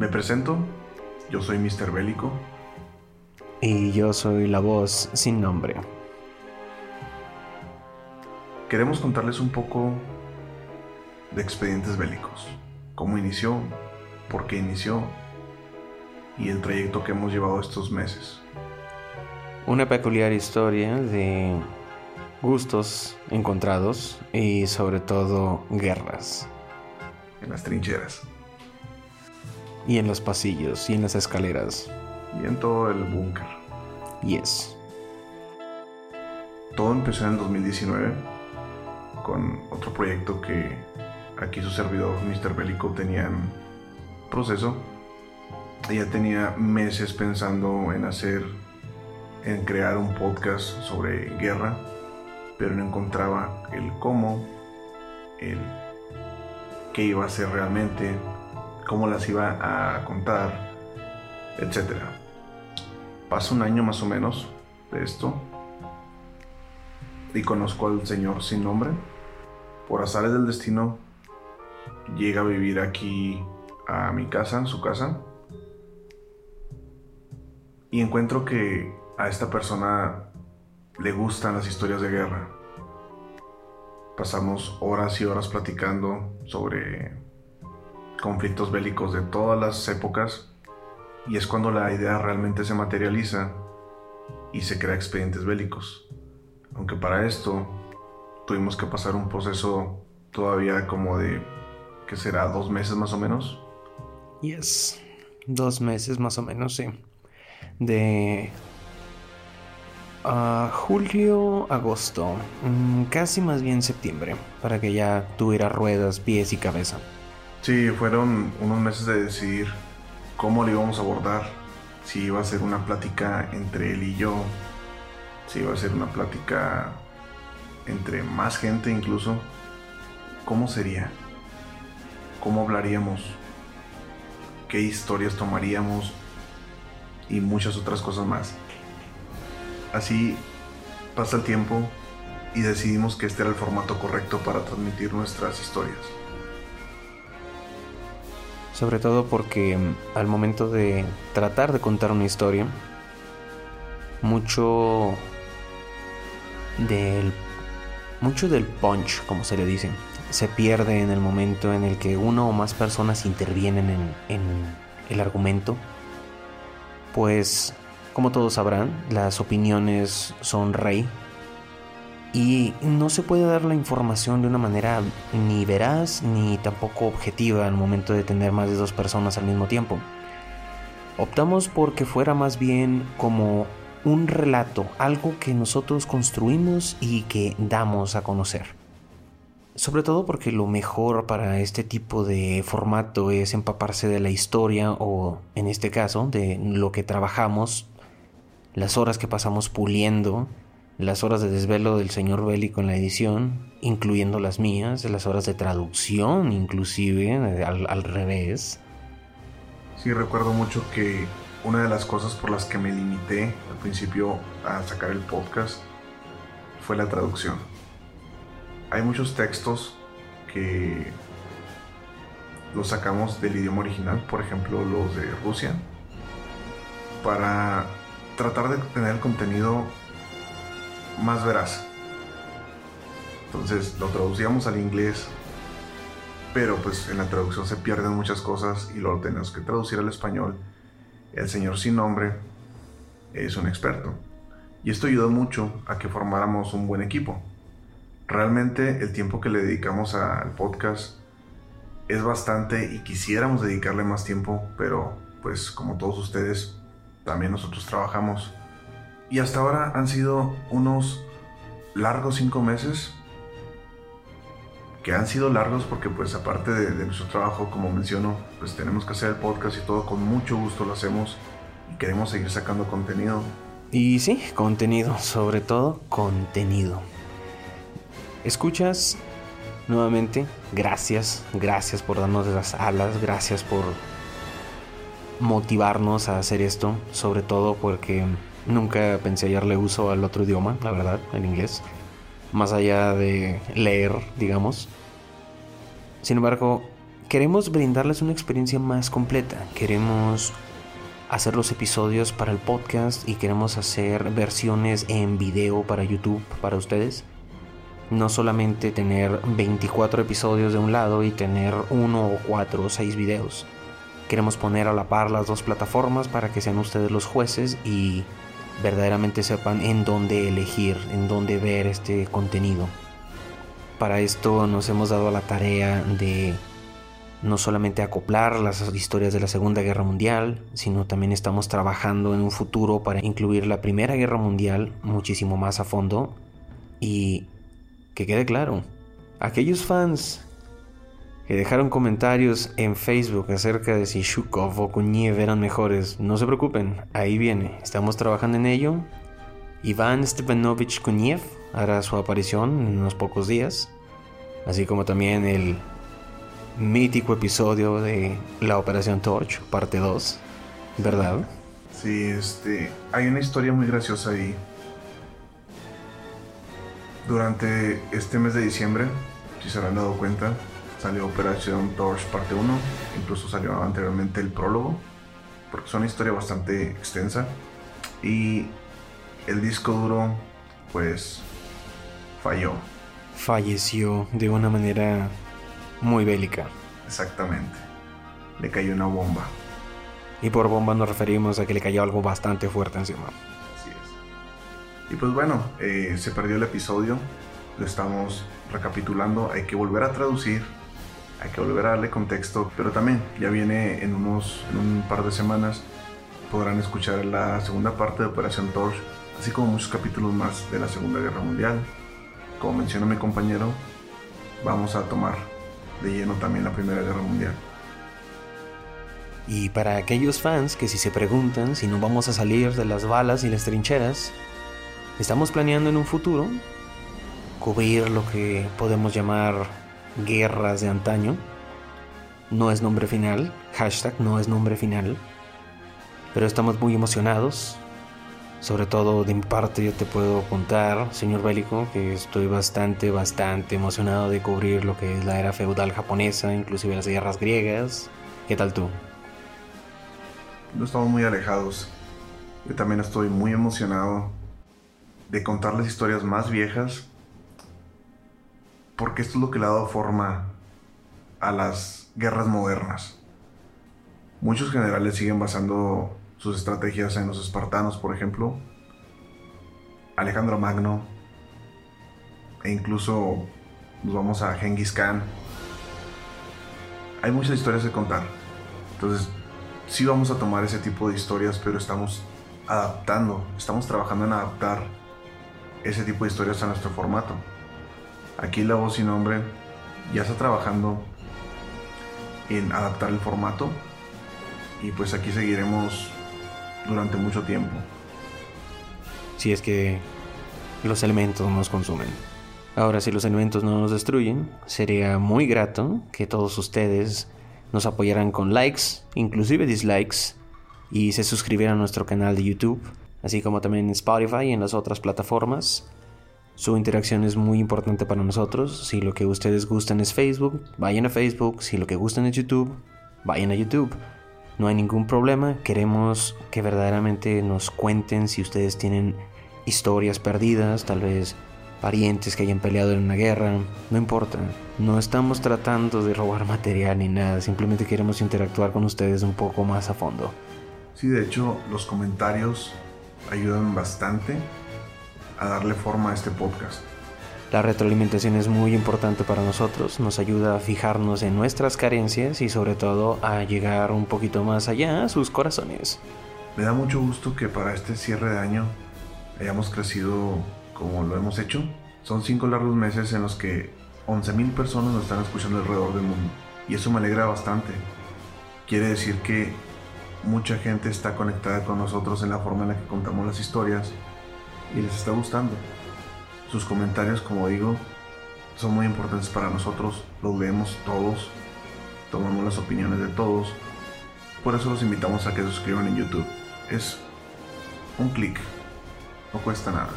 Me presento, yo soy Mr. Bélico. Y yo soy la voz sin nombre. Queremos contarles un poco de expedientes bélicos. Cómo inició, por qué inició y el trayecto que hemos llevado estos meses. Una peculiar historia de gustos encontrados y sobre todo guerras. En las trincheras. Y en los pasillos y en las escaleras. Y en todo el búnker. Yes. Todo empezó en el 2019 con otro proyecto que aquí su servidor, Mr. Bélico, tenía en proceso. Ella tenía meses pensando en hacer, en crear un podcast sobre guerra, pero no encontraba el cómo, el qué iba a hacer realmente, cómo las iba a contar, etc. Pasa un año más o menos de esto y conozco al señor sin nombre. Por azares del destino, llega a vivir aquí a mi casa, su casa. Y encuentro que a esta persona le gustan las historias de guerra. Pasamos horas y horas platicando sobre conflictos bélicos de todas las épocas y es cuando la idea realmente se materializa y se crea expedientes bélicos. Aunque para esto tuvimos que pasar un proceso todavía como de, ¿qué será? ¿Dos meses más o menos? Yes, dos meses más o menos, sí. De uh, julio, agosto, mm, casi más bien septiembre, para que ya tuviera ruedas, pies y cabeza. Sí, fueron unos meses de decidir cómo lo íbamos a abordar, si iba a ser una plática entre él y yo, si iba a ser una plática entre más gente incluso, ¿cómo sería? ¿Cómo hablaríamos? ¿Qué historias tomaríamos? Y muchas otras cosas más. Así pasa el tiempo y decidimos que este era el formato correcto para transmitir nuestras historias. Sobre todo porque mm, al momento de tratar de contar una historia, mucho del mucho del punch, como se le dice, se pierde en el momento en el que uno o más personas intervienen en, en el argumento. Pues, como todos sabrán, las opiniones son rey y no se puede dar la información de una manera ni veraz ni tampoco objetiva al momento de tener más de dos personas al mismo tiempo. Optamos por que fuera más bien como un relato, algo que nosotros construimos y que damos a conocer. Sobre todo porque lo mejor para este tipo de formato es empaparse de la historia o, en este caso, de lo que trabajamos, las horas que pasamos puliendo, las horas de desvelo del señor Bélico en la edición, incluyendo las mías, las horas de traducción inclusive, al, al revés. Sí, recuerdo mucho que una de las cosas por las que me limité al principio a sacar el podcast fue la traducción. Hay muchos textos que los sacamos del idioma original, por ejemplo los de Rusia, para tratar de tener el contenido más veraz. Entonces lo traducíamos al inglés, pero pues en la traducción se pierden muchas cosas y lo tenemos que traducir al español el señor sin nombre es un experto. Y esto ayudó mucho a que formáramos un buen equipo. Realmente el tiempo que le dedicamos al podcast es bastante y quisiéramos dedicarle más tiempo, pero pues como todos ustedes, también nosotros trabajamos. Y hasta ahora han sido unos largos cinco meses que han sido largos porque pues aparte de, nuestro trabajo, como menciono, pues tenemos que hacer el podcast y todo con mucho gusto lo hacemos y queremos seguir sacando contenido. Y sí, contenido, sobre todo contenido. Escuchas nuevamente, gracias, gracias por darnos las alas, gracias por motivarnos a hacer esto, sobre todo porque nunca pensé hallarle uso al otro idioma, la verdad, el inglés más allá de leer, digamos. Sin embargo, queremos brindarles una experiencia más completa. Queremos hacer los episodios para el podcast y queremos hacer versiones en video para YouTube para ustedes. No solamente tener 24 episodios de un lado y tener uno o cuatro o seis videos. Queremos poner a la par las dos plataformas para que sean ustedes los jueces y verdaderamente sepan en dónde elegir, en dónde ver este contenido. Para esto nos hemos dado la tarea de no solamente acoplar las historias de la Segunda Guerra Mundial, sino también estamos trabajando en un futuro para incluir la Primera Guerra Mundial muchísimo más a fondo. Y que quede claro, aquellos fans que dejaron comentarios en Facebook acerca de si Shukov o Kuniev eran mejores, no se preocupen, ahí viene, estamos trabajando en ello. Iván Stepanovich Kuniev hará su aparición en unos pocos días, así como también el mítico episodio de la Operación Torch, parte 2, ¿verdad? Sí, este, hay una historia muy graciosa ahí. Durante este mes de diciembre, si se habrán dado cuenta, Salió Operación Torch parte 1, incluso salió anteriormente el prólogo, porque es una historia bastante extensa. Y el disco duro, pues, falló. Falleció de una manera muy bélica. Exactamente. Le cayó una bomba. Y por bomba nos referimos a que le cayó algo bastante fuerte encima. Así es. Y pues bueno, eh, se perdió el episodio. Lo estamos recapitulando. Hay que volver a traducir hay que volver a darle contexto, pero también ya viene en unos en un par de semanas podrán escuchar la segunda parte de Operación Torch, así como muchos capítulos más de la Segunda Guerra Mundial. Como menciona mi compañero, vamos a tomar de lleno también la Primera Guerra Mundial. Y para aquellos fans que si se preguntan si no vamos a salir de las balas y las trincheras, estamos planeando en un futuro cubrir lo que podemos llamar guerras de antaño. No es nombre final, hashtag no es nombre final. Pero estamos muy emocionados. Sobre todo de mi parte yo te puedo contar, señor Bélico, que estoy bastante, bastante emocionado de cubrir lo que es la era feudal japonesa, inclusive las guerras griegas. ¿Qué tal tú? No estamos muy alejados. Yo también estoy muy emocionado de contar las historias más viejas porque esto es lo que le ha dado forma a las guerras modernas. Muchos generales siguen basando sus estrategias en los espartanos, por ejemplo, Alejandro Magno, e incluso nos vamos a Genghis Khan. Hay muchas historias que contar. Entonces, sí vamos a tomar ese tipo de historias, pero estamos adaptando, estamos trabajando en adaptar ese tipo de historias a nuestro formato. Aquí la voz sin nombre ya está trabajando en adaptar el formato y pues aquí seguiremos durante mucho tiempo. Si es que los elementos nos consumen. Ahora, si los elementos no nos destruyen, sería muy grato que todos ustedes nos apoyaran con likes, inclusive dislikes, y se suscribieran a nuestro canal de YouTube, así como también en Spotify y en las otras plataformas. Su interacción es muy importante para nosotros. Si lo que ustedes gustan es Facebook, vayan a Facebook. Si lo que gustan es YouTube, vayan a YouTube. No hay ningún problema. Queremos que verdaderamente nos cuenten si ustedes tienen historias perdidas, tal vez parientes que hayan peleado en una guerra. No importa. No estamos tratando de robar material ni nada. Simplemente queremos interactuar con ustedes un poco más a fondo. Sí, de hecho, los comentarios ayudan bastante a darle forma a este podcast. La retroalimentación es muy importante para nosotros, nos ayuda a fijarnos en nuestras carencias y sobre todo a llegar un poquito más allá a sus corazones. Me da mucho gusto que para este cierre de año hayamos crecido como lo hemos hecho. Son cinco largos meses en los que 11.000 personas nos están escuchando alrededor del mundo y eso me alegra bastante. Quiere decir que mucha gente está conectada con nosotros en la forma en la que contamos las historias y les está gustando. Sus comentarios, como digo, son muy importantes para nosotros, los leemos todos, tomamos las opiniones de todos. Por eso los invitamos a que suscriban en YouTube. Es un clic, no cuesta nada.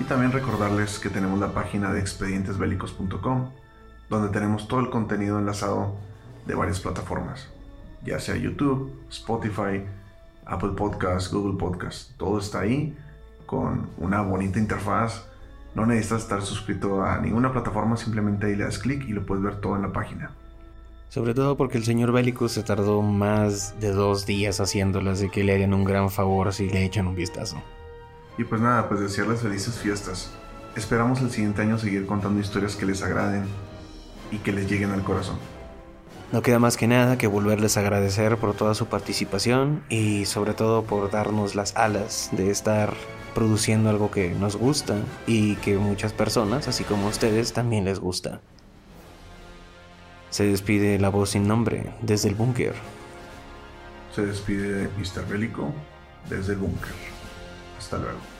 Y también recordarles que tenemos la página de expedientesbélicos.com, donde tenemos todo el contenido enlazado de varias plataformas, ya sea YouTube, Spotify, Apple Podcasts, Google Podcasts. Todo está ahí con una bonita interfaz. No necesitas estar suscrito a ninguna plataforma, simplemente ahí le das clic y lo puedes ver todo en la página. Sobre todo porque el señor Bélico se tardó más de dos días haciéndolo, así que le harían un gran favor si le echan un vistazo. Y pues nada, pues desearles felices fiestas. Esperamos el siguiente año seguir contando historias que les agraden y que les lleguen al corazón. No queda más que nada que volverles a agradecer por toda su participación y sobre todo por darnos las alas de estar produciendo algo que nos gusta y que muchas personas, así como ustedes, también les gusta. Se despide la voz sin nombre desde el búnker. Se despide Mr. Bélico desde el búnker. Hasta luego.